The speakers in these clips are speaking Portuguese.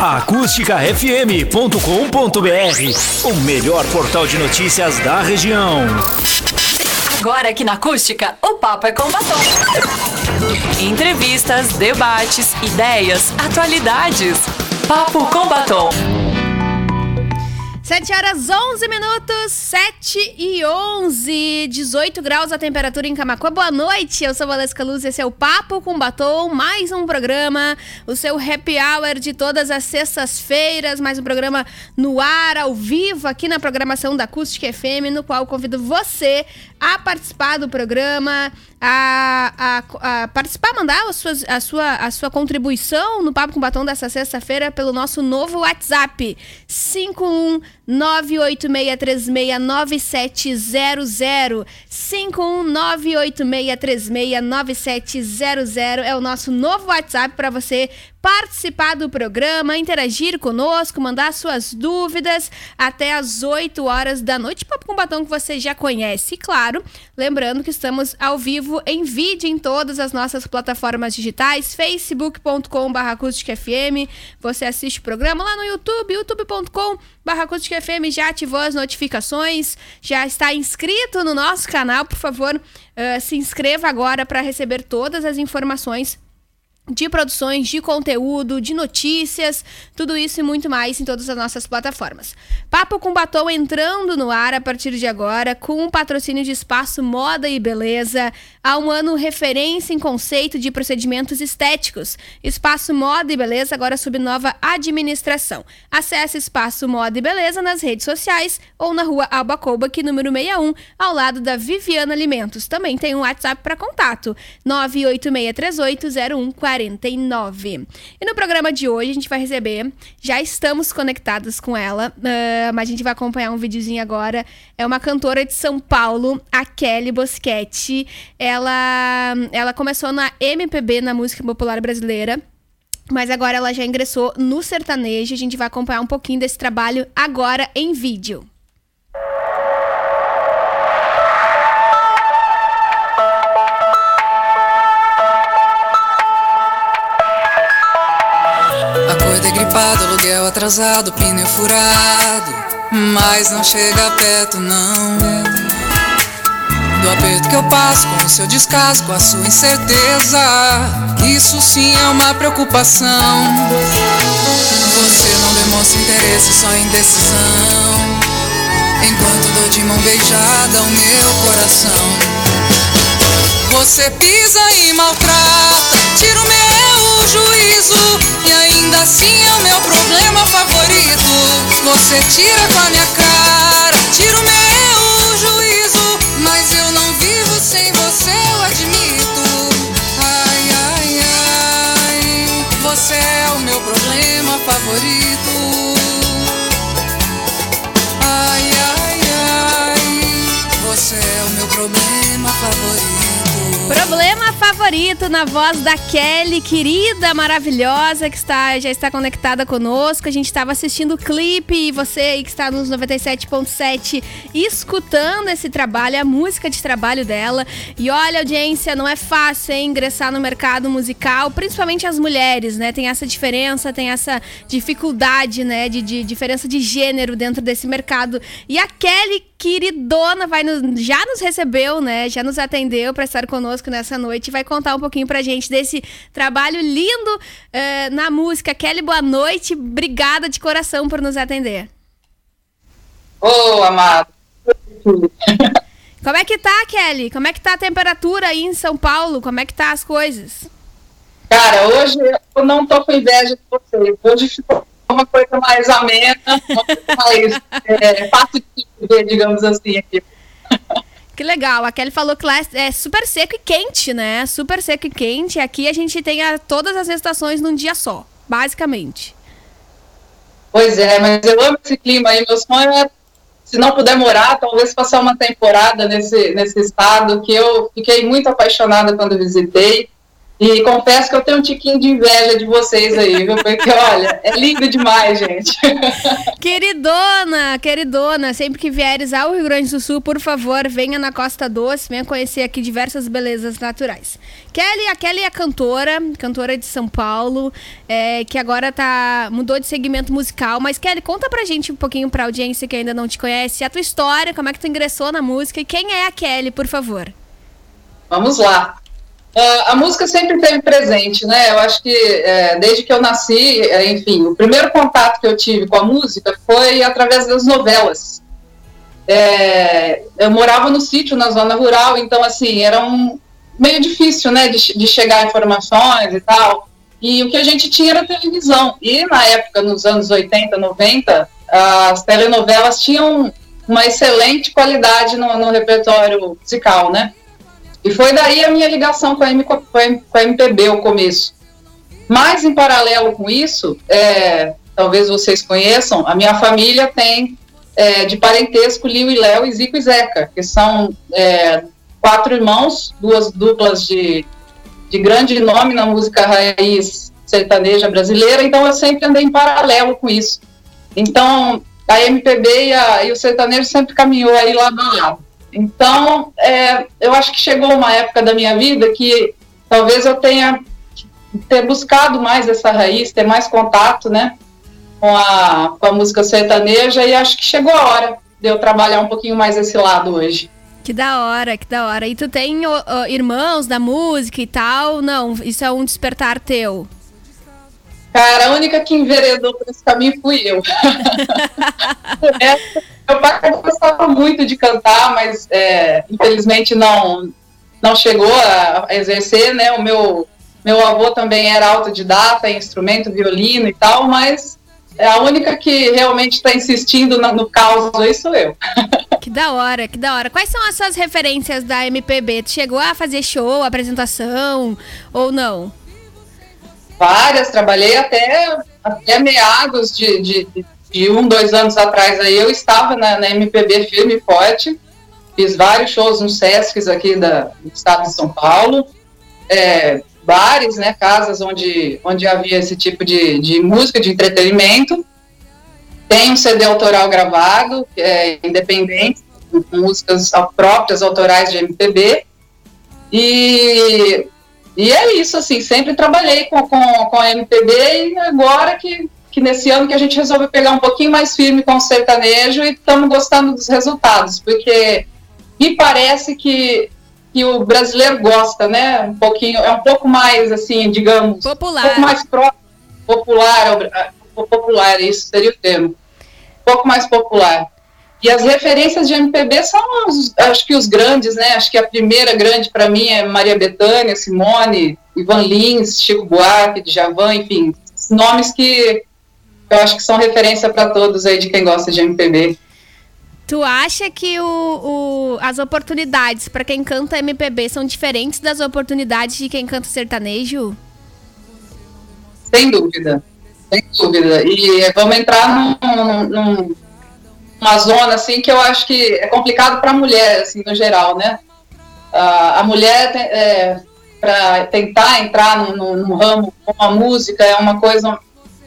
acústicafm.com.br, o melhor portal de notícias da região. Agora aqui na Acústica, o papo é com batom. Entrevistas, debates, ideias, atualidades. Papo com batom. 7 horas 11 minutos, 7 e 11, 18 graus a temperatura em Camacuã. Boa noite, eu sou Valesca Luz, esse é o Papo com Batom, mais um programa, o seu happy hour de todas as sextas-feiras, mais um programa no ar, ao vivo, aqui na programação da Acústica FM, no qual convido você a participar do programa, a, a, a participar, mandar a sua, a, sua, a sua contribuição no Papo com Batom dessa sexta-feira pelo nosso novo WhatsApp, 51986369700. 51986369700 é o nosso novo WhatsApp para você participar do programa, interagir conosco, mandar suas dúvidas até às 8 horas da noite. Papo com Batom que você já conhece. Claro, lembrando que estamos ao vivo em vídeo em todas as nossas plataformas digitais, facebook.com.br FM. Você assiste o programa lá no YouTube, youtube.com FM já ativou as notificações, já está inscrito no nosso canal, por favor, uh, se inscreva agora para receber todas as informações de produções, de conteúdo, de notícias, tudo isso e muito mais em todas as nossas plataformas. Papo com Batom entrando no ar a partir de agora, com o patrocínio de Espaço Moda e Beleza, há um ano referência em conceito de procedimentos estéticos. Espaço Moda e Beleza agora sob nova administração. Acesse Espaço Moda e Beleza nas redes sociais ou na rua Alba Coubach, número 61, ao lado da Viviana Alimentos. Também tem um WhatsApp para contato, 986380140. 49. E no programa de hoje a gente vai receber, já estamos conectados com ela, uh, mas a gente vai acompanhar um videozinho agora. É uma cantora de São Paulo, a Kelly Boschetti. Ela, ela começou na MPB, na música popular brasileira. Mas agora ela já ingressou no sertanejo. A gente vai acompanhar um pouquinho desse trabalho agora em vídeo. Gripado, aluguel atrasado, pneu furado. Mas não chega perto, não. Do aperto que eu passo com o seu descaso, com a sua incerteza. Isso sim é uma preocupação. Você não demonstra interesse, só indecisão. Enquanto dou de mão beijada o meu coração. Você pisa e maltrata, tira o meu juízo e ainda assim é o meu problema favorito. Você tira com a minha cara, tira o meu juízo, mas eu não vivo sem você, eu admito. Ai, ai, ai, você é o meu problema favorito. Problema favorito na voz da Kelly, querida, maravilhosa, que está, já está conectada conosco. A gente estava assistindo o clipe e você aí que está nos 97.7 escutando esse trabalho, a música de trabalho dela. E olha, audiência, não é fácil hein, ingressar no mercado musical, principalmente as mulheres, né? Tem essa diferença, tem essa dificuldade, né, de, de diferença de gênero dentro desse mercado. E a Kelly queridona vai já nos recebeu, né? Já nos atendeu para estar conosco nessa noite e vai contar um pouquinho pra gente desse trabalho lindo uh, na música. Kelly, boa noite. Obrigada de coração por nos atender. Ô, oh, amado. Como é que tá, Kelly? Como é que tá a temperatura aí em São Paulo? Como é que tá as coisas? Cara, hoje eu não tô com inveja de vocês. Hoje ficou uma coisa mais amena, uma coisa mais é, fácil de ver, digamos assim, aqui. Que legal. A Kelly falou que lá é super seco e quente, né? Super seco e quente. Aqui a gente tem a, todas as estações num dia só, basicamente. Pois é, mas eu amo esse clima aí. Meu sonho é, se não puder morar, talvez passar uma temporada nesse, nesse estado, que eu fiquei muito apaixonada quando visitei. E confesso que eu tenho um tiquinho de inveja de vocês aí, viu? Porque, olha, é lindo demais, gente. Queridona, queridona, sempre que vieres ao Rio Grande do Sul, por favor, venha na Costa Doce, venha conhecer aqui diversas belezas naturais. Kelly, a Kelly é cantora, cantora de São Paulo, é, que agora tá mudou de segmento musical. Mas, Kelly, conta pra gente um pouquinho pra audiência que ainda não te conhece, a tua história, como é que tu ingressou na música e quem é a Kelly, por favor. Vamos lá. Uh, a música sempre teve presente, né? Eu acho que é, desde que eu nasci, é, enfim, o primeiro contato que eu tive com a música foi através das novelas. É, eu morava no sítio, na zona rural, então, assim, era um meio difícil, né, de, de chegar informações e tal. E o que a gente tinha era televisão. E na época, nos anos 80, 90, as telenovelas tinham uma excelente qualidade no, no repertório musical, né? E foi daí a minha ligação com a, M, com a MPB, o começo. Mas, em paralelo com isso, é, talvez vocês conheçam, a minha família tem é, de parentesco Liu e Léo e Zico e Zeca, que são é, quatro irmãos, duas duplas de, de grande nome na música raiz sertaneja brasileira, então eu sempre andei em paralelo com isso. Então, a MPB e, a, e o sertanejo sempre caminhou aí lado a lado. Então, é, eu acho que chegou uma época da minha vida que talvez eu tenha ter buscado mais essa raiz, ter mais contato, né, com a, com a música sertaneja e acho que chegou a hora de eu trabalhar um pouquinho mais esse lado hoje. Que da hora, que da hora. E tu tem irmãos da música e tal? Não, isso é um despertar teu. Cara, a única que enveredou por esse caminho fui eu. Meu pai gostava muito de cantar, mas é, infelizmente não, não chegou a, exercer, né? O meu, meu avô também era autodidata em instrumento, violino e tal, mas é a única que realmente está insistindo no, no caos aí sou eu. Que da hora, que da hora. Quais são as suas referências da MPB? Tu chegou a fazer show, apresentação ou não? Várias, trabalhei até, até meados de, de, de um, dois anos atrás aí, eu estava na, na MPB firme e forte, fiz vários shows nos Sescs aqui da, do estado de São Paulo, é, bares, né, casas onde, onde havia esse tipo de, de música, de entretenimento. Tem um CD autoral gravado, que é independente, com músicas próprias, autorais de MPB. E, e é isso, assim, sempre trabalhei com, com, com MPB e agora que que nesse ano que a gente resolveu pegar um pouquinho mais firme com o sertanejo e estamos gostando dos resultados, porque me parece que, que o brasileiro gosta, né? Um pouquinho, é um pouco mais assim, digamos, popular. um pouco mais pro, popular, popular, isso seria o termo. Um pouco mais popular. E as referências de MPB são, os, acho que os grandes, né? Acho que a primeira grande para mim é Maria Bethânia, Simone, Ivan Lins, Chico Buarque, Djavan, enfim, nomes que eu acho que são referência para todos aí de quem gosta de MPB. Tu acha que o, o as oportunidades para quem canta MPB são diferentes das oportunidades de quem canta sertanejo? Sem dúvida, sem dúvida. E vamos entrar num, num, numa zona assim que eu acho que é complicado para a mulher, assim, no geral, né? A mulher é, para tentar entrar no ramo com a música é uma coisa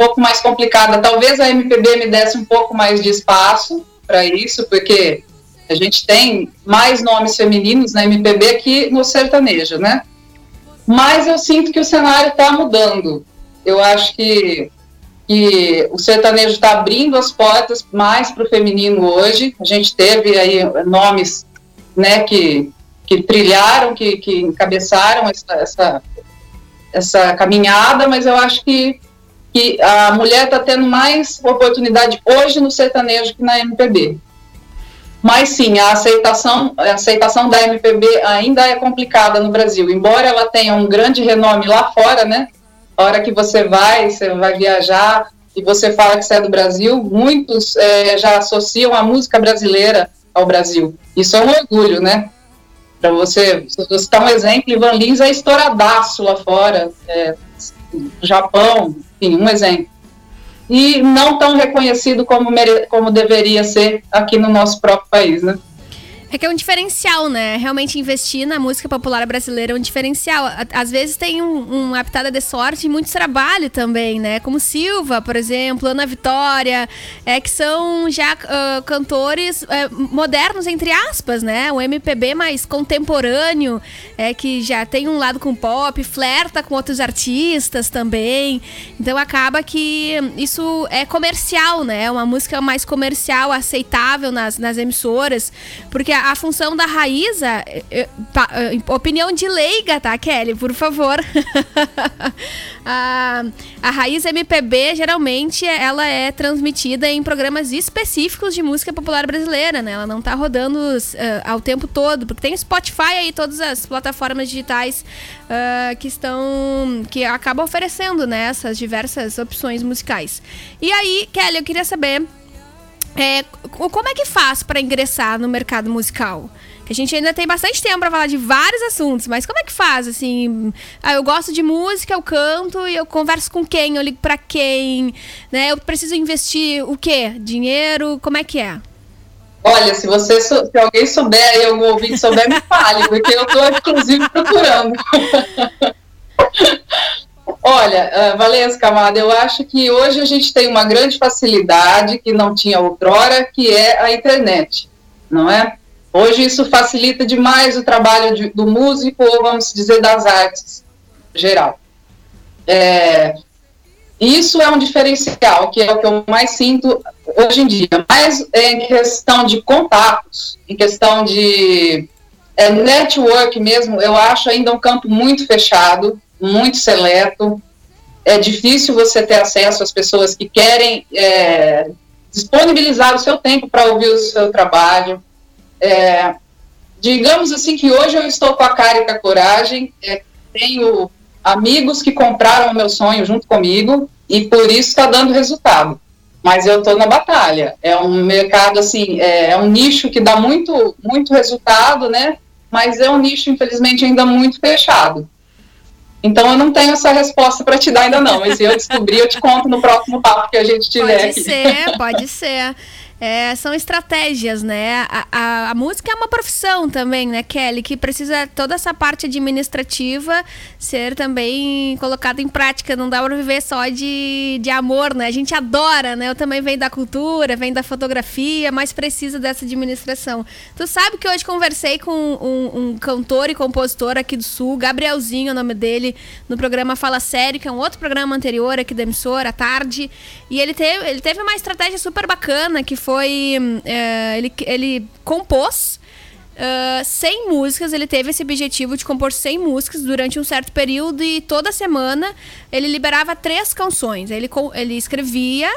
pouco mais complicada. Talvez a MPB me desse um pouco mais de espaço para isso, porque a gente tem mais nomes femininos na MPB que no sertanejo, né? Mas eu sinto que o cenário está mudando. Eu acho que, que o sertanejo está abrindo as portas mais para o feminino hoje. A gente teve aí nomes né, que, que trilharam, que, que encabeçaram essa, essa, essa caminhada, mas eu acho que que a mulher está tendo mais oportunidade hoje no sertanejo que na MPB. Mas sim, a aceitação, a aceitação da MPB ainda é complicada no Brasil, embora ela tenha um grande renome lá fora, né? A hora que você vai, você vai viajar e você fala que você é do Brasil, muitos é, já associam a música brasileira ao Brasil. Isso é um orgulho, né? Para você, você dar um exemplo, Ivan Lins é estouradaço lá fora, é, Japão, enfim, um exemplo. E não tão reconhecido como, como deveria ser aqui no nosso próprio país, né? É que é um diferencial, né? Realmente investir na música popular brasileira é um diferencial. Às vezes tem um, uma pitada de sorte e muito trabalho também, né? Como Silva, por exemplo, Ana Vitória, é, que são já uh, cantores é, modernos, entre aspas, né? O MPB mais contemporâneo, é que já tem um lado com pop, flerta com outros artistas também. Então acaba que isso é comercial, né? Uma música mais comercial, aceitável nas, nas emissoras, porque a, função da Raíza, eh, eh, eh, opinião de leiga, tá, Kelly? Por favor. a, a Raiz MPB, geralmente, ela é transmitida em programas específicos de música popular brasileira, né? Ela não tá rodando uh, ao tempo todo, porque tem Spotify aí, todas as plataformas digitais uh, que estão... que acabam oferecendo, né, essas diversas opções musicais. E aí, Kelly, eu queria saber é, como é que faz para ingressar no mercado musical? Que a gente ainda tem bastante tempo para falar de vários assuntos, mas como é que faz? Assim, ah, eu gosto de música, eu canto e eu converso com quem, eu ligo para quem, né? Eu preciso investir o quê? Dinheiro? Como é que é? Olha, se você se alguém souber aí, algum ouvinte souber, me fale, porque eu estou inclusive procurando. Olha, uh, Valência Camada, eu acho que hoje a gente tem uma grande facilidade que não tinha outrora, que é a internet, não é? Hoje isso facilita demais o trabalho de, do músico, ou vamos dizer, das artes geral. É, isso é um diferencial, que é o que eu mais sinto hoje em dia. Mas em questão de contatos, em questão de é, network mesmo, eu acho ainda um campo muito fechado muito seleto. É difícil você ter acesso às pessoas que querem é, disponibilizar o seu tempo para ouvir o seu trabalho. É, digamos assim que hoje eu estou com a cara e com a coragem, é, tenho amigos que compraram o meu sonho junto comigo e por isso está dando resultado. Mas eu estou na batalha. É um mercado assim, é, é um nicho que dá muito, muito resultado, né? Mas é um nicho infelizmente ainda muito fechado. Então eu não tenho essa resposta para te dar ainda não, mas se eu descobrir eu te conto no próximo papo que a gente tiver. Pode aqui. ser, pode ser. É, são estratégias, né? A, a, a, música é uma profissão também, né, Kelly? Que precisa toda essa parte administrativa ser também colocada em prática. Não dá para viver só de, de amor, né? A gente adora, né? Eu também venho da cultura, venho da fotografia, mas precisa dessa administração. Tu sabe que hoje conversei com um, um cantor e compositor aqui do Sul, Gabrielzinho, o nome dele, no programa Fala Sério, que é um outro programa anterior aqui da emissora, à tarde. E ele teve, ele teve uma estratégia super bacana que foi. É, ele, ele compôs uh, 100 músicas. Ele teve esse objetivo de compor 100 músicas durante um certo período e toda semana ele liberava três canções. Ele, ele escrevia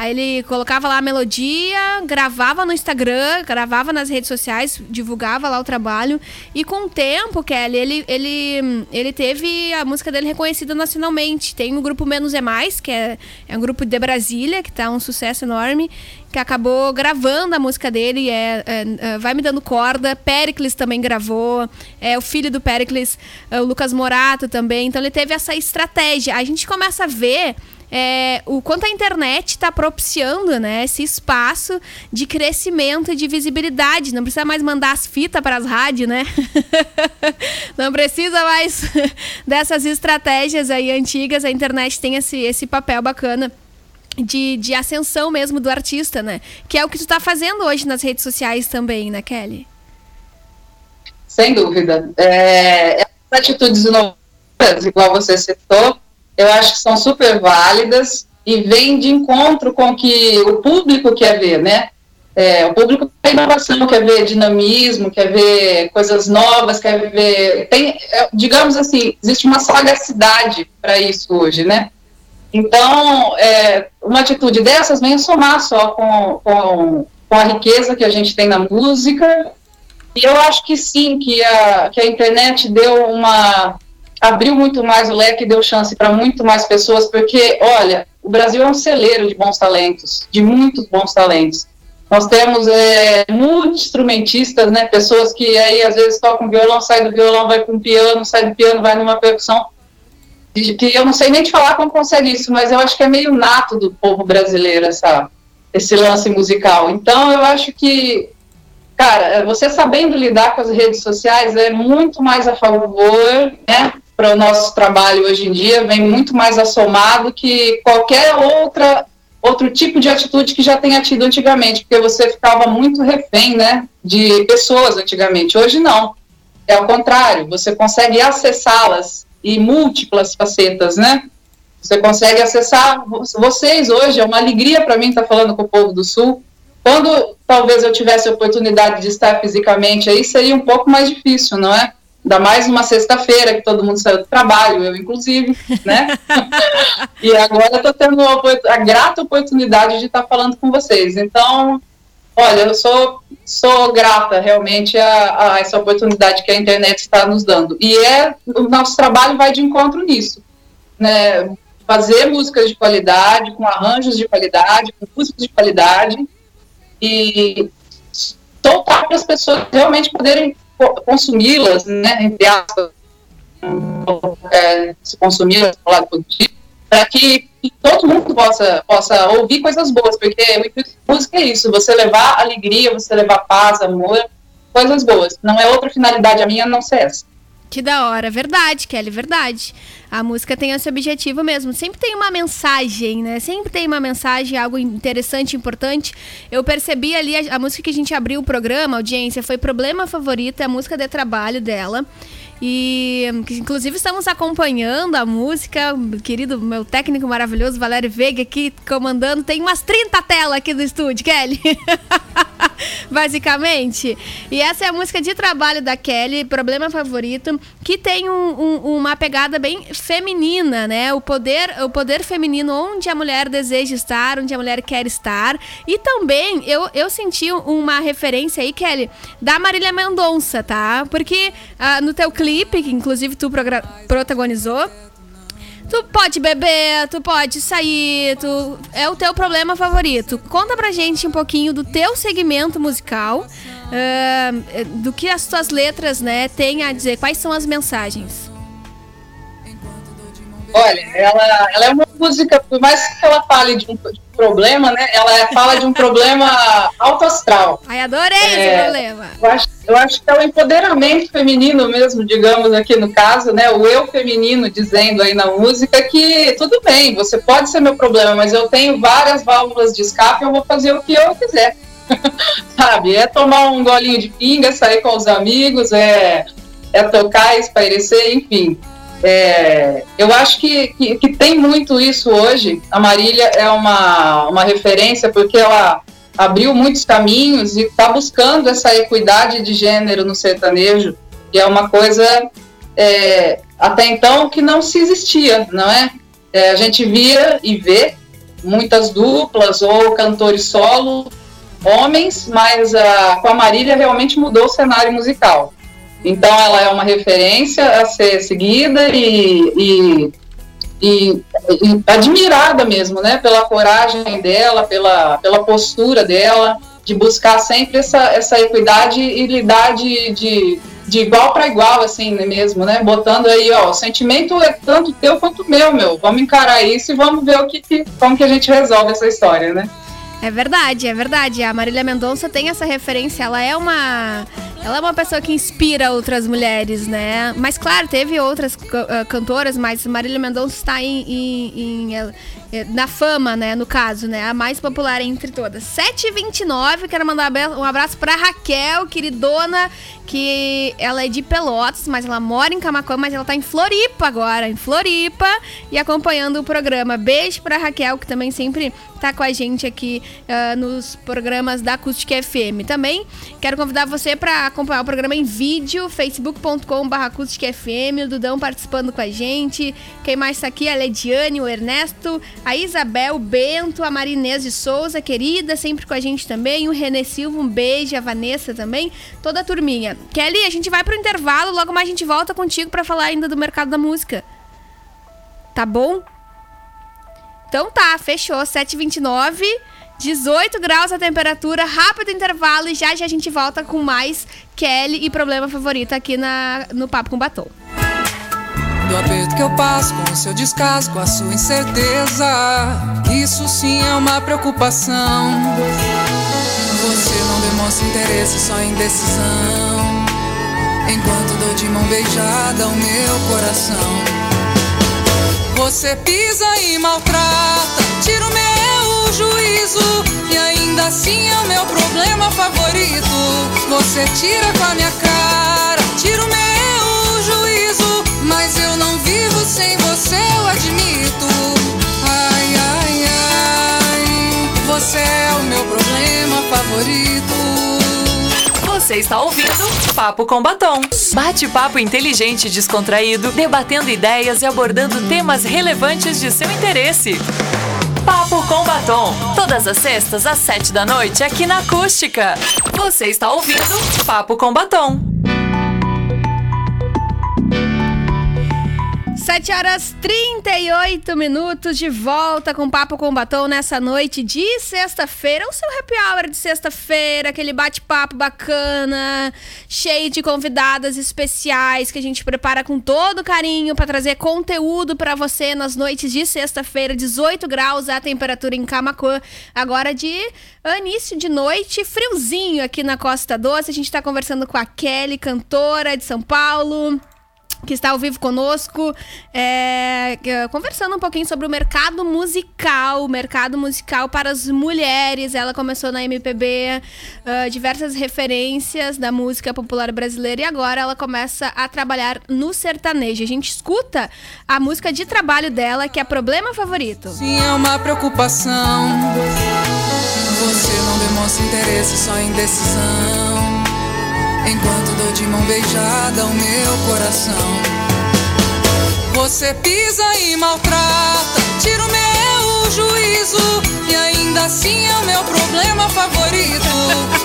Aí ele colocava lá a melodia, gravava no Instagram, gravava nas redes sociais, divulgava lá o trabalho. E com o tempo, Kelly, ele, ele, ele teve a música dele reconhecida nacionalmente. Tem o grupo Menos é Mais, que é, é um grupo de Brasília, que tá um sucesso enorme, que acabou gravando a música dele, é, é, é Vai Me Dando Corda. Pericles também gravou. É, o filho do Pericles, é, o Lucas Morato também. Então ele teve essa estratégia. A gente começa a ver é, o quanto a internet está propiciando né, esse espaço de crescimento e de visibilidade. Não precisa mais mandar as fitas para as rádios, né? Não precisa mais dessas estratégias aí antigas. A internet tem esse, esse papel bacana. De, de ascensão mesmo do artista, né? Que é o que tu está fazendo hoje nas redes sociais também, né, Kelly? Sem dúvida. É, atitudes inovadoras, igual você citou, eu acho que são super válidas e vêm de encontro com o que o público quer ver, né? É, o público quer inovação, quer ver dinamismo, quer ver coisas novas, quer ver. Tem, é, digamos assim, existe uma sagacidade para isso hoje, né? Então, é, uma atitude dessas vem somar só com, com, com, a riqueza que a gente tem na música. E eu acho que sim, que a, que a internet deu uma, abriu muito mais o leque e deu chance para muito mais pessoas, porque, olha, o Brasil é um celeiro de bons talentos, de muitos bons talentos. Nós temos é, muitos instrumentistas, né, pessoas que aí às vezes tocam violão, sai do violão, vai para um piano, sai do piano, vai numa percussão. Que eu não sei nem te falar como consegue isso, mas eu acho que é meio nato do povo brasileiro essa, esse lance musical. Então eu acho que cara, você sabendo lidar com as redes sociais é muito mais a favor, né? Para o nosso trabalho hoje em dia, vem muito mais assomado que qualquer outra outro tipo de atitude que já tenha tido antigamente, porque você ficava muito refém, né, de pessoas antigamente. Hoje não. É ao contrário, você consegue acessá-las e múltiplas facetas, né? Você consegue acessar vocês hoje, é uma alegria para mim estar falando com o povo do Sul. Quando talvez eu tivesse a oportunidade de estar fisicamente aí, seria um pouco mais difícil, não é? Ainda mais uma sexta-feira que todo mundo saiu do trabalho, eu inclusive, né? e agora estou tendo a, a, grata oportunidade de estar falando com vocês. Então, olha, eu sou, sou grata realmente a, a essa oportunidade que a internet está nos dando. E é o nosso trabalho vai de encontro nisso, né? Fazer músicas de qualidade, com arranjos de qualidade, com músicas de qualidade e soltar para as pessoas realmente poderem consumi-las, né, entre aspas, é, se consumi-las do lado positivo, para que, todo mundo possa, possa ouvir coisas boas, porque música é isso, você levar alegria, você levar paz, amor, coisas boas. Não é outra finalidade a minha não ser essa. Que da hora, verdade, Kelly, verdade. A música tem esse objetivo mesmo. Sempre tem uma mensagem, né? Sempre tem uma mensagem, algo interessante, importante. Eu percebi ali a, a música que a gente abriu o programa, audiência, foi Problema Favorito, é a música de trabalho dela. E inclusive estamos acompanhando a música, querido meu técnico maravilhoso Valério Veiga aqui comandando. Tem umas 30 telas aqui do estúdio, Kelly. Basicamente. E essa é a música de trabalho da Kelly, Problema Favorito, que tem um, um, uma pegada bem feminina, né? O poder, o poder feminino onde a mulher deseja estar, onde a mulher quer estar. E também eu, eu senti uma referência aí, Kelly, da Marília Mendonça, tá? Porque uh, no teu clipe, que inclusive tu protagonizou. Tu pode beber, tu pode sair, tu é o teu problema favorito. Conta pra gente um pouquinho do teu segmento musical, uh, do que as tuas letras, né, têm a dizer, quais são as mensagens. Olha, ela, ela é uma música, por mais que ela fale de um, de um problema, né? Ela fala de um problema alto astral. Ai, adorei é, esse problema. Eu acho, eu acho que é o empoderamento feminino mesmo, digamos aqui no caso, né? O eu feminino dizendo aí na música que tudo bem, você pode ser meu problema, mas eu tenho várias válvulas de escape, eu vou fazer o que eu quiser. Sabe? É tomar um golinho de pinga, sair com os amigos, é, é tocar, espairecer, enfim. É, eu acho que, que, que, tem muito isso hoje. A Marília é uma, uma referência porque ela abriu muitos caminhos e está buscando essa equidade de gênero no sertanejo, que é uma coisa é, até então que não se existia, não é? é? A gente via e vê muitas duplas ou cantores solo, homens, mas a, com a Marília realmente mudou o cenário musical. Então, ela é uma referência a ser seguida e, e, e, e, admirada mesmo, né? Pela coragem dela, pela, pela postura dela, de buscar sempre essa, essa equidade e lidar de, de, de igual para igual, assim né, mesmo, né? Botando aí, ó, o sentimento é tanto teu quanto meu, meu. Vamos encarar isso e vamos ver o que, que como que a gente resolve essa história, né? É verdade, é verdade. A Marília Mendonça tem essa referência. Ela é uma ela é uma pessoa que inspira outras mulheres, né? Mas claro, teve outras uh, cantoras, mas Marília Mendonça está em, em, em, é, na fama, né? No caso, né? A mais popular entre todas. 7h29, quero mandar um abraço pra Raquel, queridona, que ela é de Pelotas, mas ela mora em Camacuã, mas ela tá em Floripa agora, em Floripa, e acompanhando o programa. Beijo pra Raquel, que também sempre tá com a gente aqui uh, nos programas da Acústica FM. Também quero convidar você para acompanhar o programa em vídeo, facebook.com.br Acústica FM, o Dudão participando com a gente. Quem mais tá aqui? A Lediane, o Ernesto, a Isabel, o Bento, a Marinês de Souza, querida, sempre com a gente também, o Renê Silva, um beijo, a Vanessa também, toda a turminha. Kelly, a gente vai pro intervalo, logo mais a gente volta contigo para falar ainda do mercado da música. Tá bom? Então tá, fechou, 7h29, 18 graus a temperatura, rápido intervalo e já já a gente volta com mais Kelly e problema favorito aqui na, no Papo com Batom do aperto que eu passo com o seu descaso, com a sua incerteza. Isso sim é uma preocupação. Você não demonstra interesse, só indecisão. Enquanto dou de mão beijada ao meu coração. Você pisa e maltrata, tira o meu juízo. E ainda assim é o meu problema favorito. Você tira com a minha cara, tira o meu juízo. Mas eu não vivo sem você, eu admito. Ai, ai, ai. Você é o meu problema favorito. Você está ouvindo Papo com Batom. Bate-papo inteligente e descontraído, debatendo ideias e abordando temas relevantes de seu interesse. Papo com Batom. Todas as sextas às sete da noite aqui na Acústica. Você está ouvindo Papo com Batom. 7 horas 38 minutos de volta com Papo com Batom nessa noite de sexta-feira. O seu happy hour de sexta-feira, aquele bate-papo bacana, cheio de convidadas especiais que a gente prepara com todo carinho para trazer conteúdo para você nas noites de sexta-feira, 18 graus a temperatura em Camacuã. Agora de início de noite, friozinho aqui na Costa Doce. A gente está conversando com a Kelly, cantora de São Paulo que está ao vivo conosco, é, conversando um pouquinho sobre o mercado musical, o mercado musical para as mulheres. Ela começou na MPB, uh, diversas referências da música popular brasileira e agora ela começa a trabalhar no sertanejo. A gente escuta a música de trabalho dela, que é Problema Favorito. Sim, é uma preocupação. Você não demonstra interesse, só indecisão. Enquanto dou de mão beijada ao meu coração. Você pisa e maltrata, tira o meu juízo. E ainda assim é o meu problema favorito.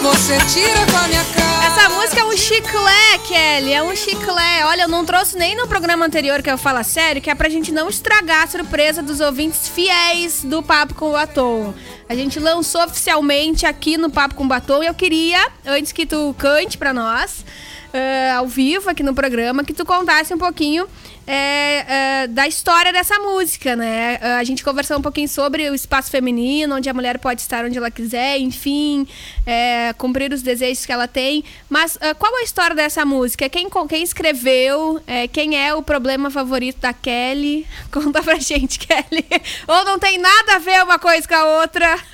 Você tira com a minha cara. Essa música é um chiclé, Kelly. É um chiclé. Olha, eu não trouxe nem no programa anterior que eu falo sério, que é pra gente não estragar a surpresa dos ouvintes fiéis do Papo com o Batom. A gente lançou oficialmente aqui no Papo com Batom e eu queria, antes que tu cante pra nós, uh, ao vivo aqui no programa, que tu contasse um pouquinho é, é, da história dessa música, né? A gente conversou um pouquinho sobre o espaço feminino, onde a mulher pode estar onde ela quiser, enfim, é, cumprir os desejos que ela tem. Mas uh, qual a história dessa música? Quem, quem escreveu? É, quem é o problema favorito da Kelly? Conta pra gente, Kelly. Ou não tem nada a ver uma coisa com a outra?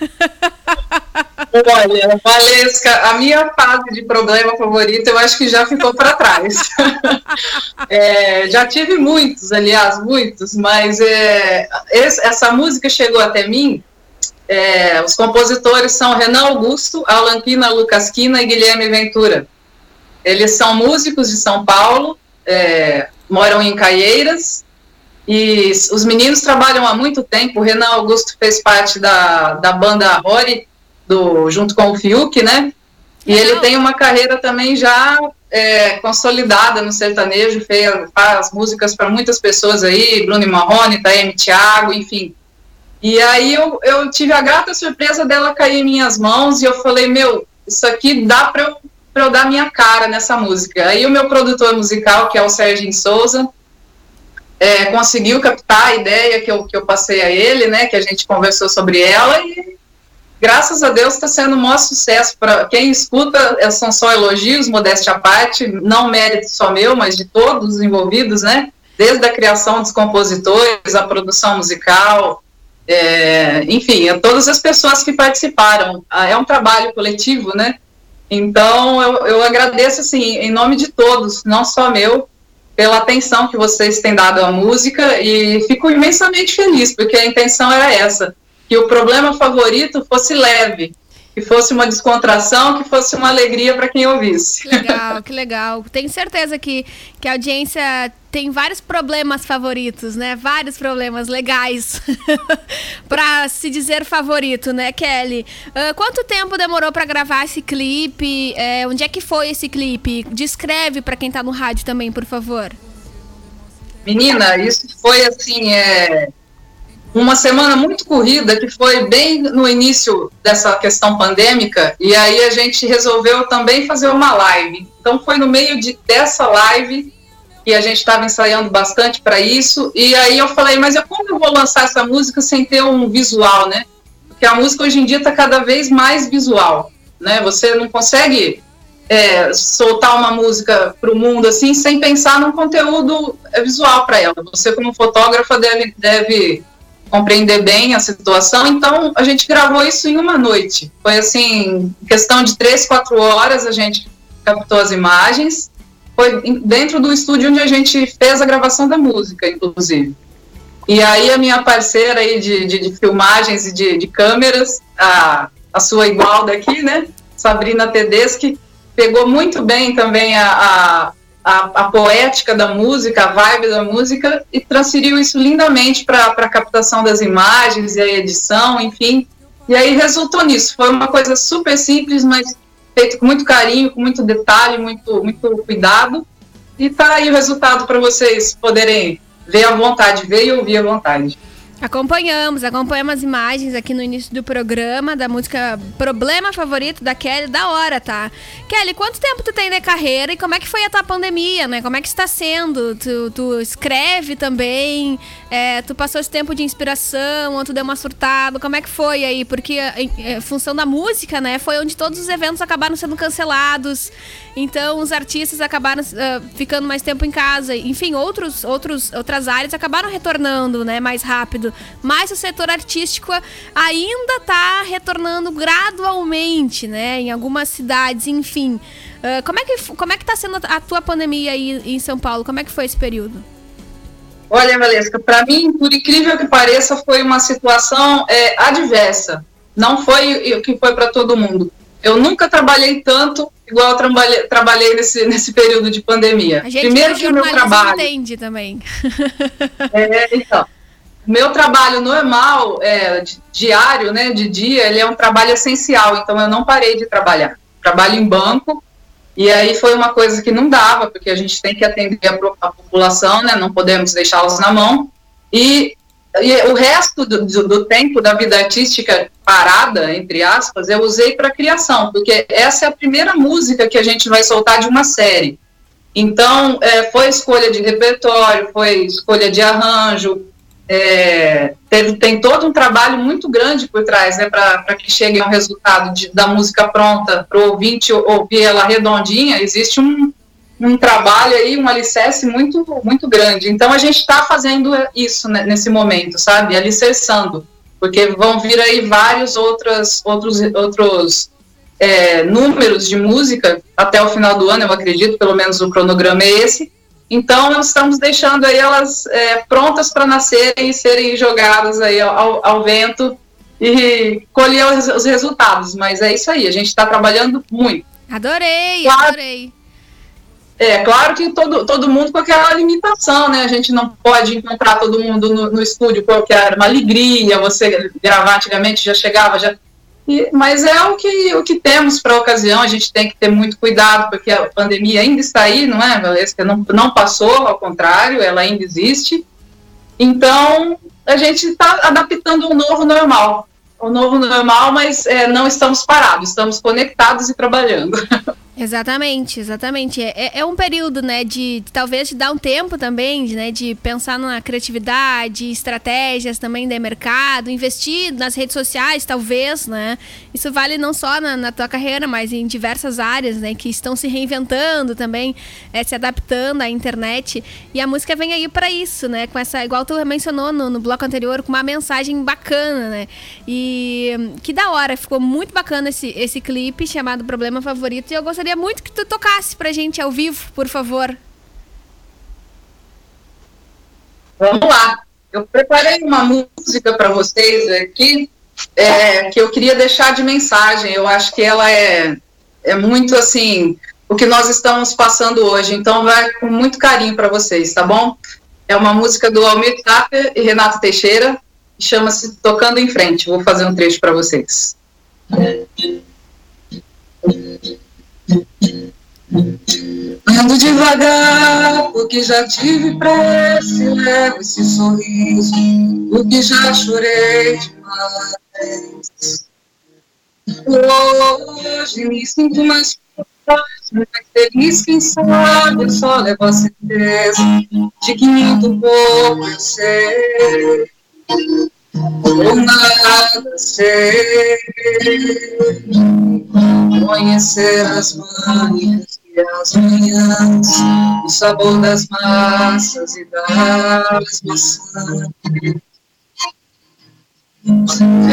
Olha, Valesca, a minha fase de problema favorito eu acho que já ficou para trás. é, já tive muitos, aliás, muitos, mas é, essa música chegou até mim. É, os compositores são Renan Augusto, Alan Quina, Lucas Quina e Guilherme Ventura. Eles são músicos de São Paulo, é, moram em Caieiras, e os meninos trabalham há muito tempo. O Renan Augusto fez parte da, da banda Rory, do, junto com o Fiuk, né? E ele tem uma carreira também já é, consolidada no sertanejo, fez, faz músicas para muitas pessoas aí, Bruno Marrone, Taeme Thiago, enfim. E aí eu, eu tive a grata surpresa dela cair em minhas mãos e eu falei, meu, isso aqui dá para eu, eu dar minha cara nessa música. Aí o meu produtor musical, que é o Sérgio Souza, é, conseguiu captar a ideia que eu, que eu passei a ele, né, que a gente conversou sobre ela e graças a Deus está sendo um maior sucesso para quem escuta, é, são só elogios, modéstia à parte, não mérito só meu, mas de todos os envolvidos, né? Desde a criação dos compositores, a produção musical, é, enfim, a todas as pessoas que participaram. É um trabalho coletivo, né? Então, eu, eu agradeço, assim, em nome de todos, não só meu, pela atenção que vocês têm dado à música e fico imensamente feliz, porque a intenção era essa, que o problema favorito fosse leve, que fosse uma descontração, que fosse uma alegria para quem ouvisse. Que legal, que legal. Tenho certeza que, que a audiência tem vários problemas favoritos, né? Vários problemas legais para se dizer favorito, né, Kelly? Uh, quanto tempo demorou para gravar esse clipe? É, onde é que foi esse clipe? Descreve para quem tá no rádio também, por favor. Menina, isso foi assim, é, uma semana muito corrida, que foi bem no início dessa questão pandêmica, e aí a gente resolveu também fazer uma live. Então foi no meio de, dessa live que a gente estava ensaiando bastante para isso, e aí eu falei, mas eu, como eu vou lançar essa música sem ter um visual, né? Porque a música hoje em dia está cada vez mais visual. né? Você não consegue é, soltar uma música para o mundo assim sem pensar num conteúdo visual para ela. Você, como fotógrafa, deve, deve compreender bem a situação. Então, a gente gravou isso em uma noite. Foi assim, questão de três, quatro horas, a gente captou as imagens. Foi dentro do estúdio onde a gente fez a gravação da música, inclusive. E aí a minha parceira aí de, de, de filmagens e de, de, câmeras, a, a sua igual daqui, né, Sabrina Tedeschi, pegou muito bem também a, a, a, a, poética da música, a vibe da música, e transferiu isso lindamente para a captação das imagens e a edição, enfim. E aí resultou nisso. Foi uma coisa super simples, mas feito com muito carinho, com muito detalhe, muito, muito cuidado. E tá aí o resultado para vocês poderem ver à vontade, ver e ouvir à vontade. Acompanhamos, acompanhamos as imagens aqui no início do programa da música Problema Favorito da Kelly, da hora, tá? Kelly, quanto tempo tu tem de carreira e como é que foi a tua pandemia, né? Como é que está sendo? Tu, tu escreve também, é, tu passou esse tempo de inspiração, ou tu deu uma surtada, como é que foi aí? Porque em, função da música, né, foi onde todos os eventos acabaram sendo cancelados, então os artistas acabaram uh, ficando mais tempo em casa, enfim, outros, outros, outras áreas acabaram retornando, né, mais rápido mas o setor artístico ainda está retornando gradualmente, né? Em algumas cidades, enfim. Uh, como é que como é que está sendo a tua pandemia aí em São Paulo? Como é que foi esse período? Olha, Valesca, para mim, por incrível que pareça, foi uma situação é, adversa. Não foi o que foi para todo mundo. Eu nunca trabalhei tanto igual eu trabalhei, trabalhei nesse, nesse período de pandemia. Primeiro que o meu trabalho entende também. É, então meu trabalho normal, é, diário, né, de dia, ele é um trabalho essencial, então eu não parei de trabalhar. Trabalho em banco, e aí foi uma coisa que não dava, porque a gente tem que atender a, a população, né, não podemos deixá-los na mão. E, e, o resto do, do, do, tempo da vida artística parada, entre aspas, eu usei para criação, porque essa é a primeira música que a gente vai soltar de uma série. Então, é, foi escolha de repertório, foi escolha de arranjo, é, teve, tem todo um trabalho muito grande por trás, né, para que chegue a um resultado de, da música pronta, para o ouvinte ouvir ela redondinha, existe um, um trabalho aí, um alicerce muito, muito grande. Então, a gente está fazendo isso né, nesse momento, sabe, alicerçando, porque vão vir aí vários outros, outros, outros é, números de música até o final do ano, eu acredito, pelo menos o cronograma é esse, então, nós estamos deixando aí elas é, prontas para nascerem e serem jogadas aí ao, ao vento e colher os, os, resultados. Mas é isso aí, a gente está trabalhando muito. Adorei, claro, adorei. É, claro que todo, todo mundo com aquela limitação, né? A gente não pode encontrar todo mundo no, no estúdio, porque era uma alegria você gravar antigamente, já chegava, já e, mas é o que, o que temos para a ocasião, a gente tem que ter muito cuidado, porque a pandemia ainda está aí, não é, Valesca? Não, não passou, ao contrário, ela ainda existe. Então, a gente está adaptando um novo normal. O novo normal, mas é, não estamos parados, estamos conectados e trabalhando. Exatamente, exatamente. É, é, é um período, né, de, de talvez de dar um tempo também, de, né, de pensar na criatividade, estratégias também de mercado, investir nas redes sociais, talvez, né. Isso vale não só na, na tua carreira, mas em diversas áreas, né, que estão se reinventando também, é, se adaptando à internet. E a música vem aí para isso, né, com essa, igual tu mencionou no, no bloco anterior, com uma mensagem bacana, né. E que da hora, ficou muito bacana esse, esse clipe chamado Problema Favorito e eu gostaria gostaria muito que tu tocasse pra gente ao vivo, por favor. Vamos lá. Eu preparei uma música para vocês aqui é, que eu queria deixar de mensagem. Eu acho que ela é, é muito assim o que nós estamos passando hoje. Então vai com muito carinho para vocês, tá bom? É uma música do Almir Tapper e Renato Teixeira. Chama-se Tocando em Frente. Vou fazer um trecho para vocês. Ando devagar, porque já tive pressa levo esse sorriso, porque já chorei demais. Hoje me sinto mais mais feliz, quem sabe eu só levo a certeza de que muito pouco eu sei. Por nada sei conhecer as manhas e as manhãs, o sabor das massas e das maçãs.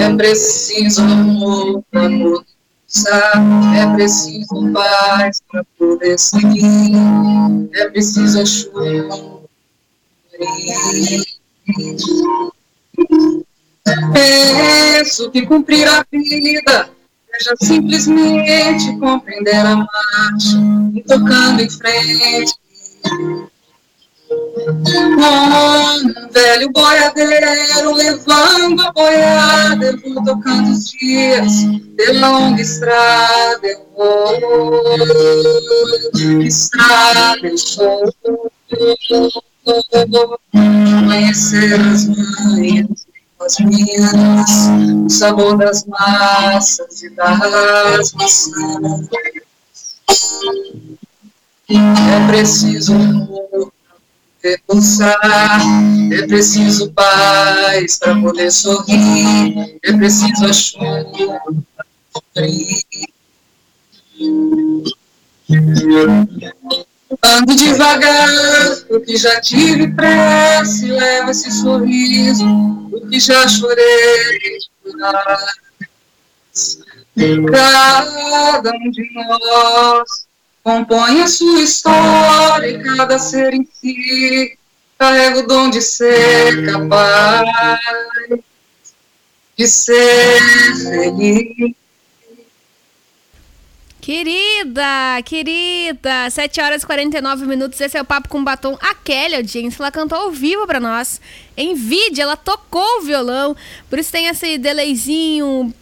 É preciso amor para poder usar, é preciso paz para poder seguir, é preciso a chuva. Penso que cumprir a vida seja simplesmente compreender a marcha e tocando em frente. Um velho boiadeiro levando a boiada, eu vou tocando os dias pela longa estrada, eu vou. Estrada eu sou. Conhecer as manhas as minhas, o sabor das massas e das maçãs. É preciso amor para pulsar, é preciso paz para poder sorrir, é preciso a chuva para Ando devagar, porque já tive pressa e leva esse sorriso, porque já chorei Cada um de nós compõe a sua história e cada ser em si carrega o dom de ser capaz de ser feliz. Querida, querida, 7 horas e 49 minutos, esse é o Papo com Batom. A Kelly, audiência, ela cantou ao vivo pra nós vídeo, ela tocou o violão, por isso tem esse delayzinho,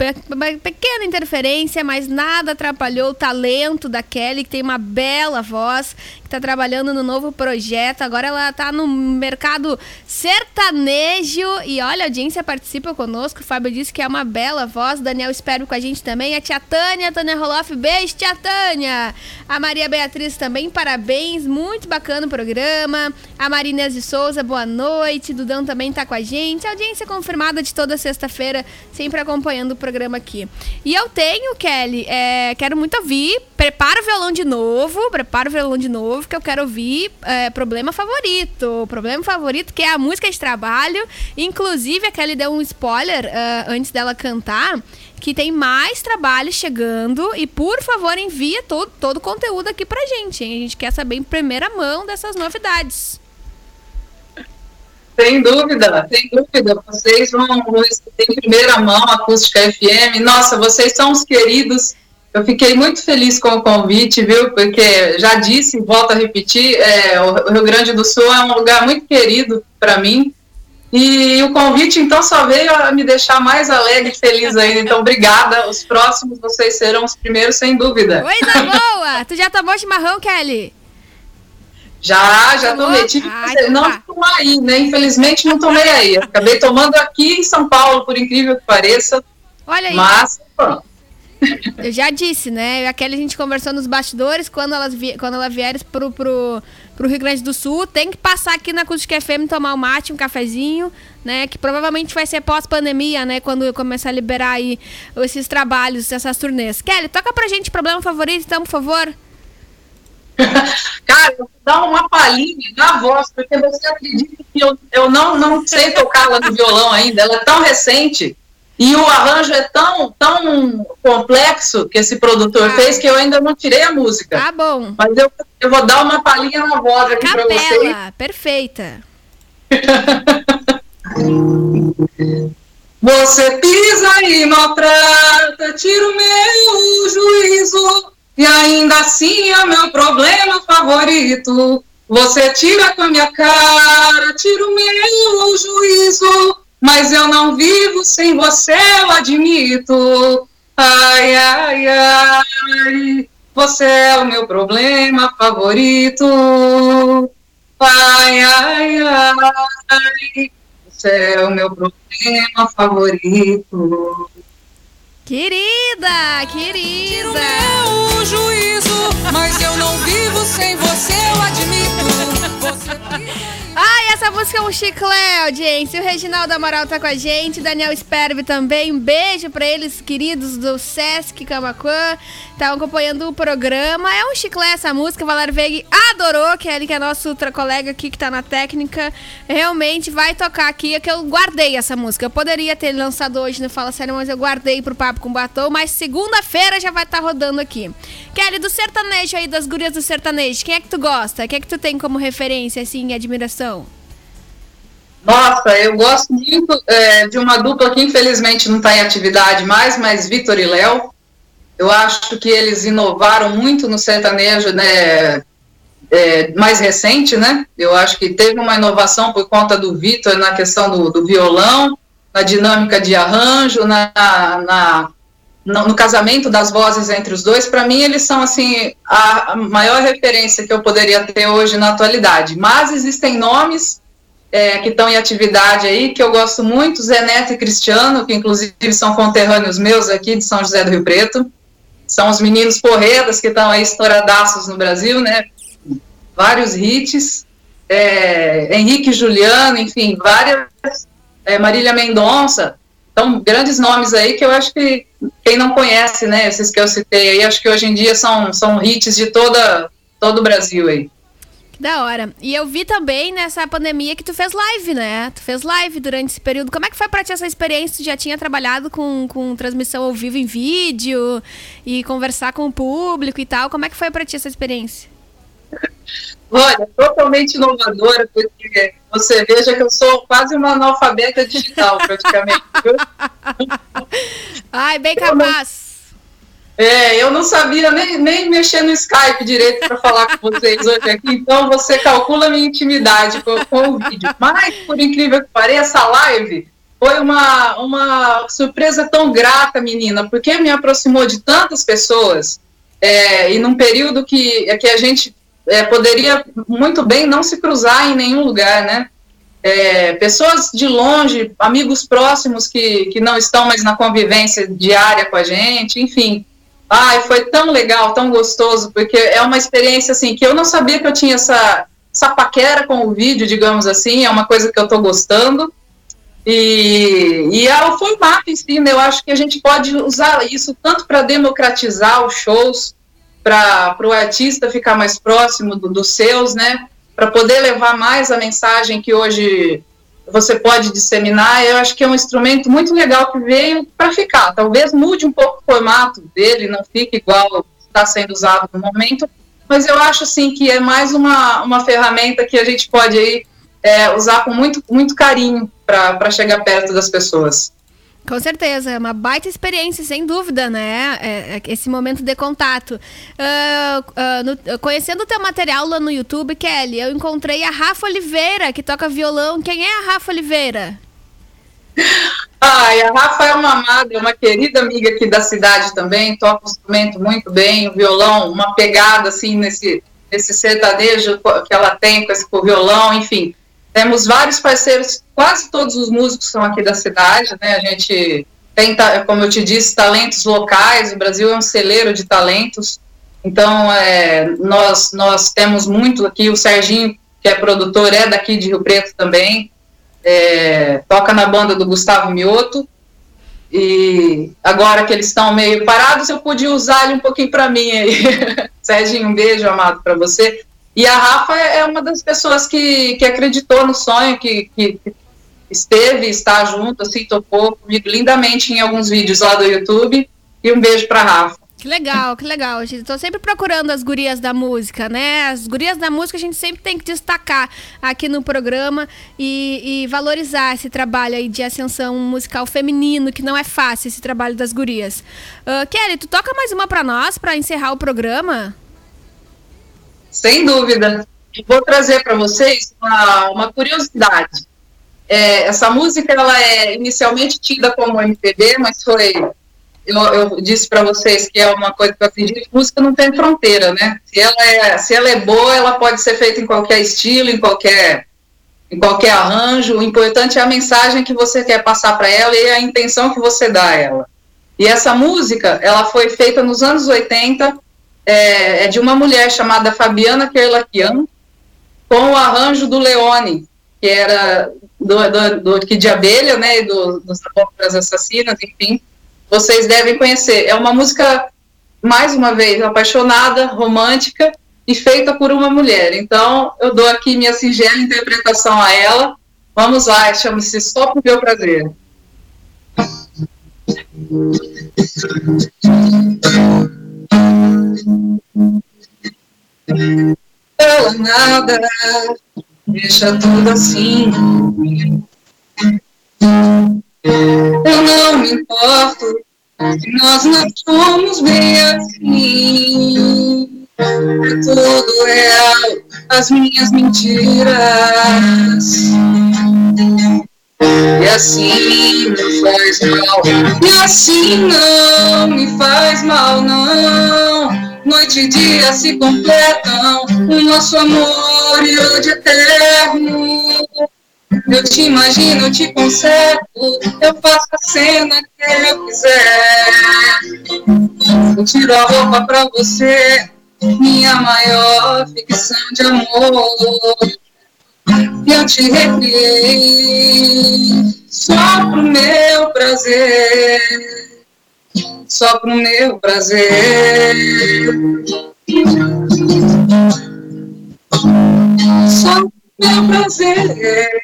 pequena interferência, mas nada atrapalhou o talento da Kelly, que tem uma bela voz, que está trabalhando no novo projeto. Agora ela está no mercado sertanejo e olha, a audiência participa conosco. O Fábio disse que é uma bela voz. Daniel espero com a gente também. A tia Tânia, Tânia Roloff, beijo, tia Tânia. A Maria Beatriz também, parabéns, muito bacana o programa. A Marinês de Souza, boa noite. Dudão também tá com a gente. audiência confirmada de toda sexta-feira, sempre acompanhando o programa aqui. E eu tenho, Kelly, é, quero muito ouvir. Prepara o violão de novo, prepara o violão de novo, que eu quero ouvir é, Problema Favorito. Problema Favorito, que é a música de trabalho. Inclusive, a Kelly deu um spoiler uh, antes dela cantar que tem mais trabalho chegando e por favor envia todo, todo o conteúdo aqui pra gente, hein? A gente quer saber em primeira mão dessas novidades. Sem dúvida, sem dúvida. Vocês vão, vão em primeira mão Acústica FM. Nossa, vocês são os queridos. Eu fiquei muito feliz com o convite, viu? Porque já disse, volto a repetir, é, o Rio Grande do Sul é um lugar muito querido para mim. E o convite, então, só veio a me deixar mais alegre e feliz ainda. Então, obrigada. Os próximos, vocês serão os primeiros, sem dúvida. Coisa boa! tu já tomou chimarrão, Kelly? Já, já tomei. Tive que não tá. tomar aí, né? Infelizmente não tomei aí. Acabei tomando aqui em São Paulo, por incrível que pareça. Olha aí. Mas, Eu já disse, né? Aquela a gente conversou nos bastidores, quando elas vi, quando ela vier pro, pro, pro Rio Grande do Sul, tem que passar aqui na Acústica FM, tomar um mate, um cafezinho, né? Que provavelmente vai ser pós-pandemia, né? Quando eu começar a liberar aí esses trabalhos, essas turnês. Kelly, toca pra gente problema favorito, então, por favor. Cara, eu vou dar uma palhinha na voz, porque você acredita que eu, eu não, não sei tocar ela no violão ainda, ela é tão recente. E o arranjo é tão, tão complexo que esse produtor ah. fez que eu ainda não tirei a música. Tá bom. Mas eu, eu vou dar uma palhinha na voz aqui para vocês. perfeita. Você pisa e maltrata, tira o meu juízo. E ainda assim é meu problema favorito. Você tira com a minha cara, tira o meu juízo. Mas eu não vivo sem você, eu admito. Ai, ai, ai, você é o meu problema favorito. Ai, ai, ai, você é o meu problema favorito. Querida, querida. Tiro meu juízo, mas eu não vivo sem você, eu admito. Você Ai, essa música é um chiclé, audiência. O Reginaldo Amaral tá com a gente, Daniel Sperbe também. Um beijo pra eles, queridos do Sesc Camacuã. Estão acompanhando o programa. É um chiclé essa música. O Valer Veig adorou, que é que é nosso outra colega aqui que tá na técnica. Realmente vai tocar aqui. É que eu guardei essa música. Eu poderia ter lançado hoje no Fala Sério, mas eu guardei pro Papo com Batom. Mas segunda-feira já vai estar tá rodando aqui. Kelly, do sertanejo aí, das gurias do sertanejo, quem é que tu gosta? Quem é que tu tem como referência, assim, admiração? Nossa, eu gosto muito é, de uma dupla que infelizmente não está em atividade mais, mas Vitor e Léo. Eu acho que eles inovaram muito no sertanejo, né? É, mais recente, né? Eu acho que teve uma inovação por conta do Vitor na questão do, do, violão, na dinâmica de arranjo, na, na no, no, casamento das vozes entre os dois. Para mim, eles são assim a, maior referência que eu poderia ter hoje na atualidade. Mas existem nomes é, que estão em atividade aí que eu gosto muito, Zé Neto e Cristiano, que inclusive são conterrâneos meus aqui de São José do Rio Preto são os meninos porredas que estão aí estouradaços no Brasil, né? Vários hits. É, Henrique Juliano, enfim, várias. É, Marília Mendonça. Então, grandes nomes aí que eu acho que quem não conhece, né? Esses que eu citei aí, acho que hoje em dia são, são hits de toda, todo o Brasil aí. Que da hora. E eu vi também nessa pandemia que tu fez live, né? Tu fez live durante esse período. Como é que foi pra ti essa experiência? Tu já tinha trabalhado com, com transmissão ao vivo em vídeo e conversar com o público e tal. Como é que foi pra ti essa experiência? Olha, totalmente inovadora, porque você veja que eu sou quase uma analfabeta digital, praticamente. Ai, bem capaz. É, eu não sabia nem, nem mexer no Skype direito para falar com vocês hoje aqui, então você calcula a minha intimidade com, com, o vídeo. Mas, por incrível que pareça, a live foi uma, uma surpresa tão grata, menina, porque me aproximou de tantas pessoas é, e num período que, que a gente é, poderia muito bem não se cruzar em nenhum lugar, né? É, pessoas de longe, amigos próximos que, que não estão mais na convivência diária com a gente, enfim Ai, foi tão legal, tão gostoso, porque é uma experiência assim que eu não sabia que eu tinha essa, essa paquera com o vídeo, digamos assim, é uma coisa que eu estou gostando. E, e é o formato em si, né? Eu acho que a gente pode usar isso tanto para democratizar os shows, para o artista ficar mais próximo do, dos seus, né? Para poder levar mais a mensagem que hoje você pode disseminar, eu acho que é um instrumento muito legal que veio para ficar. Talvez mude um pouco o formato dele, não fique igual está sendo usado no momento, mas eu acho assim que é mais uma, uma ferramenta que a gente pode aí, é, usar com muito, muito carinho para chegar perto das pessoas. Com certeza, é uma baita experiência, sem dúvida, né? É, é esse momento de contato. Uh, uh, no, conhecendo o teu material lá no YouTube, Kelly, eu encontrei a Rafa Oliveira, que toca violão. Quem é a Rafa Oliveira? Ai, a Rafa é uma amada, é uma querida amiga aqui da cidade também, toca o instrumento muito bem, o violão, uma pegada assim nesse, nesse sertanejo que ela tem com esse com o violão, enfim. Temos vários parceiros, quase todos os músicos são aqui da cidade, né? A gente tem, como eu te disse, talentos locais, o Brasil é um celeiro de talentos, então é, nós, nós temos muito aqui, o Serginho, que é produtor, é daqui de Rio Preto também, é, toca na banda do Gustavo Mioto, e agora que eles estão meio parados, eu pude usar ele um pouquinho para mim aí. Serginho, um beijo, amado, para você. E a Rafa é uma das pessoas que, que acreditou no sonho, que, que esteve, está junto, assim, tocou comigo lindamente em alguns vídeos lá do YouTube. E um beijo para Rafa. Que legal, que legal. Estou sempre procurando as gurias da música, né? As gurias da música a gente sempre tem que destacar aqui no programa e, e valorizar esse trabalho aí de ascensão musical feminino, que não é fácil esse trabalho das gurias. Uh, Kelly, tu toca mais uma para nós, para encerrar o programa? Sem dúvida. Vou trazer para vocês uma, uma curiosidade. É, essa música ela é inicialmente tida como MPB, mas foi eu, eu disse para vocês que é uma coisa que eu acredito, música não tem fronteira, né? Se ela é, se ela é boa, ela pode ser feita em qualquer estilo, em qualquer em qualquer arranjo. O importante é a mensagem que você quer passar para ela e a intenção que você dá a ela. E essa música, ela foi feita nos anos 80 é, é de uma mulher chamada Fabiana Kerlakian, com o arranjo do Leone, que era do, do, do Kid de Abelha, né, do, dos Abóboras Assassinas, enfim, vocês devem conhecer. É uma música, mais uma vez, apaixonada, romântica e feita por uma mulher. Então, eu dou aqui minha singela interpretação a ela. Vamos lá, chama-se Só Pro Meu Prazer. Ela nada, deixa tudo assim. Eu não me importo, nós não somos bem assim. É tudo real, as minhas mentiras. E assim me faz mal, e assim não me faz mal, não. Noite e dia se completam, o nosso amor e ódio eterno. Eu te imagino, te conserto, eu faço a cena que eu quiser. Eu tiro a roupa pra você, minha maior ficção de amor. Eu te recriei só pro meu prazer, só pro meu prazer. Só pro meu prazer.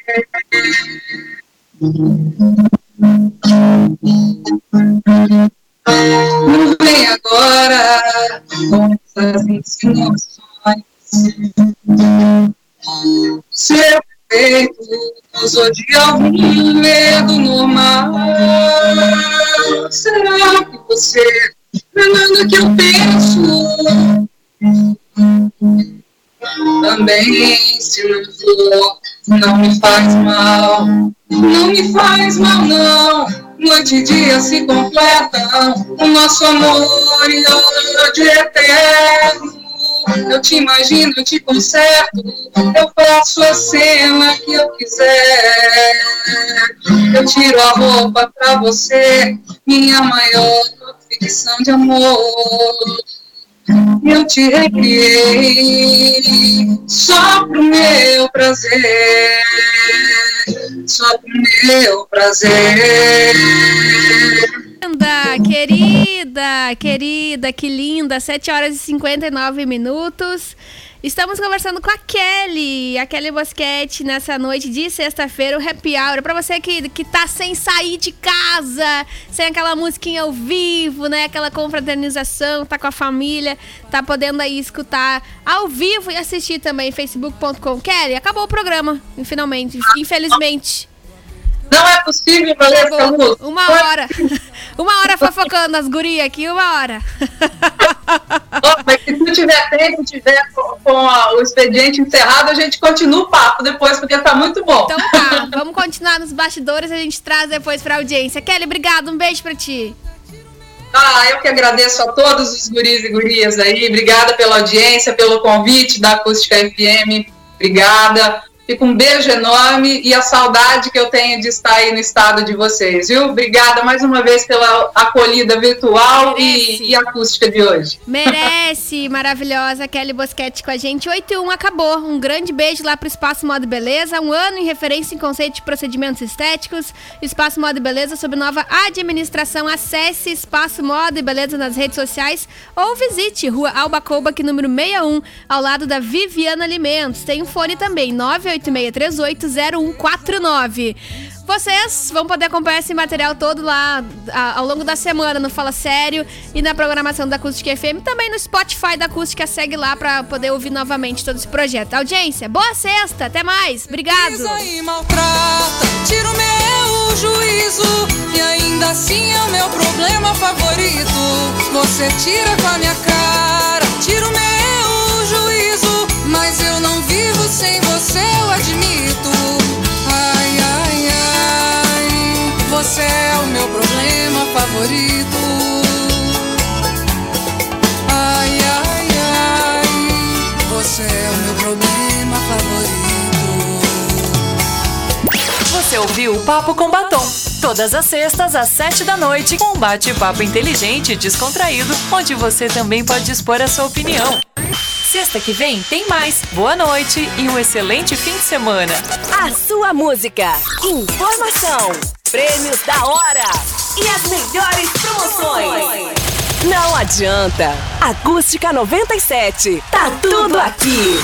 Não vem agora com essas insinuações. Seu peito usou de algum medo normal. Será que você não é nada que eu penso? Também, se não for, não me faz mal. Não me faz mal, não. Noite e dia se completam. O nosso amor e ódio eterno. Eu te imagino, eu te conserto. Eu faço a cena que eu quiser. Eu tiro a roupa pra você, minha maior ficção de amor. Eu te recriei só pro meu prazer, só pro meu prazer. Linda, querida, querida, que linda. 7 horas e 59 minutos. Estamos conversando com a Kelly, a Kelly Bosquete, nessa noite de sexta-feira, o Happy Hour. Pra você que, que tá sem sair de casa, sem aquela musiquinha ao vivo, né? Aquela confraternização, tá com a família, tá podendo aí escutar ao vivo e assistir também, facebook.com. Kelly, acabou o programa, finalmente, infelizmente. Não é possível Acabou. música. Uma hora. Uma hora fofocando as gurias aqui, uma hora. Ó, mas se tu tiver tempo, tiver com, com a- o expediente encerrado, a gente continua o papo depois, porque tá muito bom. Então tá, vamos continuar nos bastidores e a gente traz depois pra audiência. Kelly, obrigado, um beijo pra ti. Ah, eu que agradeço a todos os guris e gurias aí. Obrigada pela audiência, pelo convite da Acústica FM. Obrigada. Fica um beijo enorme e a saudade que eu tenho de estar aí no estado de vocês, viu? Obrigada mais uma vez pela acolhida virtual e, e acústica de hoje. Merece, maravilhosa Kelly Bosquete com a gente. 8 e 1 acabou. Um grande beijo lá pro Espaço Moda e Beleza. Um ano em referência em conceito de procedimentos estéticos. Espaço Moda e Beleza sob nova administração. Acesse Espaço Moda e Beleza nas redes sociais ou visite Rua Albacoba, que número 61, ao lado da Viviana Alimentos. Tem um fone também, 986380149. Vocês vão poder acompanhar esse material todo lá ao longo da semana no Fala Sério e na programação da Acústica FM. Também no Spotify da Acústica. Segue lá pra poder ouvir novamente todo esse projeto. Audiência, boa sexta. Até mais. Obrigado. E tira o meu juízo e ainda assim é o meu problema favorito. Você tira com a minha cara, tira o meu juízo, mas eu não vivo sem você, eu admito. Ai, ai, ai, você é o meu problema favorito. Ai, ai, ai, você é o meu problema favorito. Você ouviu o Papo com Batom. Todas as sextas, às sete da noite, um bate-papo inteligente e descontraído, onde você também pode expor a sua opinião. Sexta que vem tem mais. Boa noite e um excelente fim de semana. A sua música, informação, prêmios da hora e as melhores promoções. Não adianta. Acústica 97. Tá tudo aqui.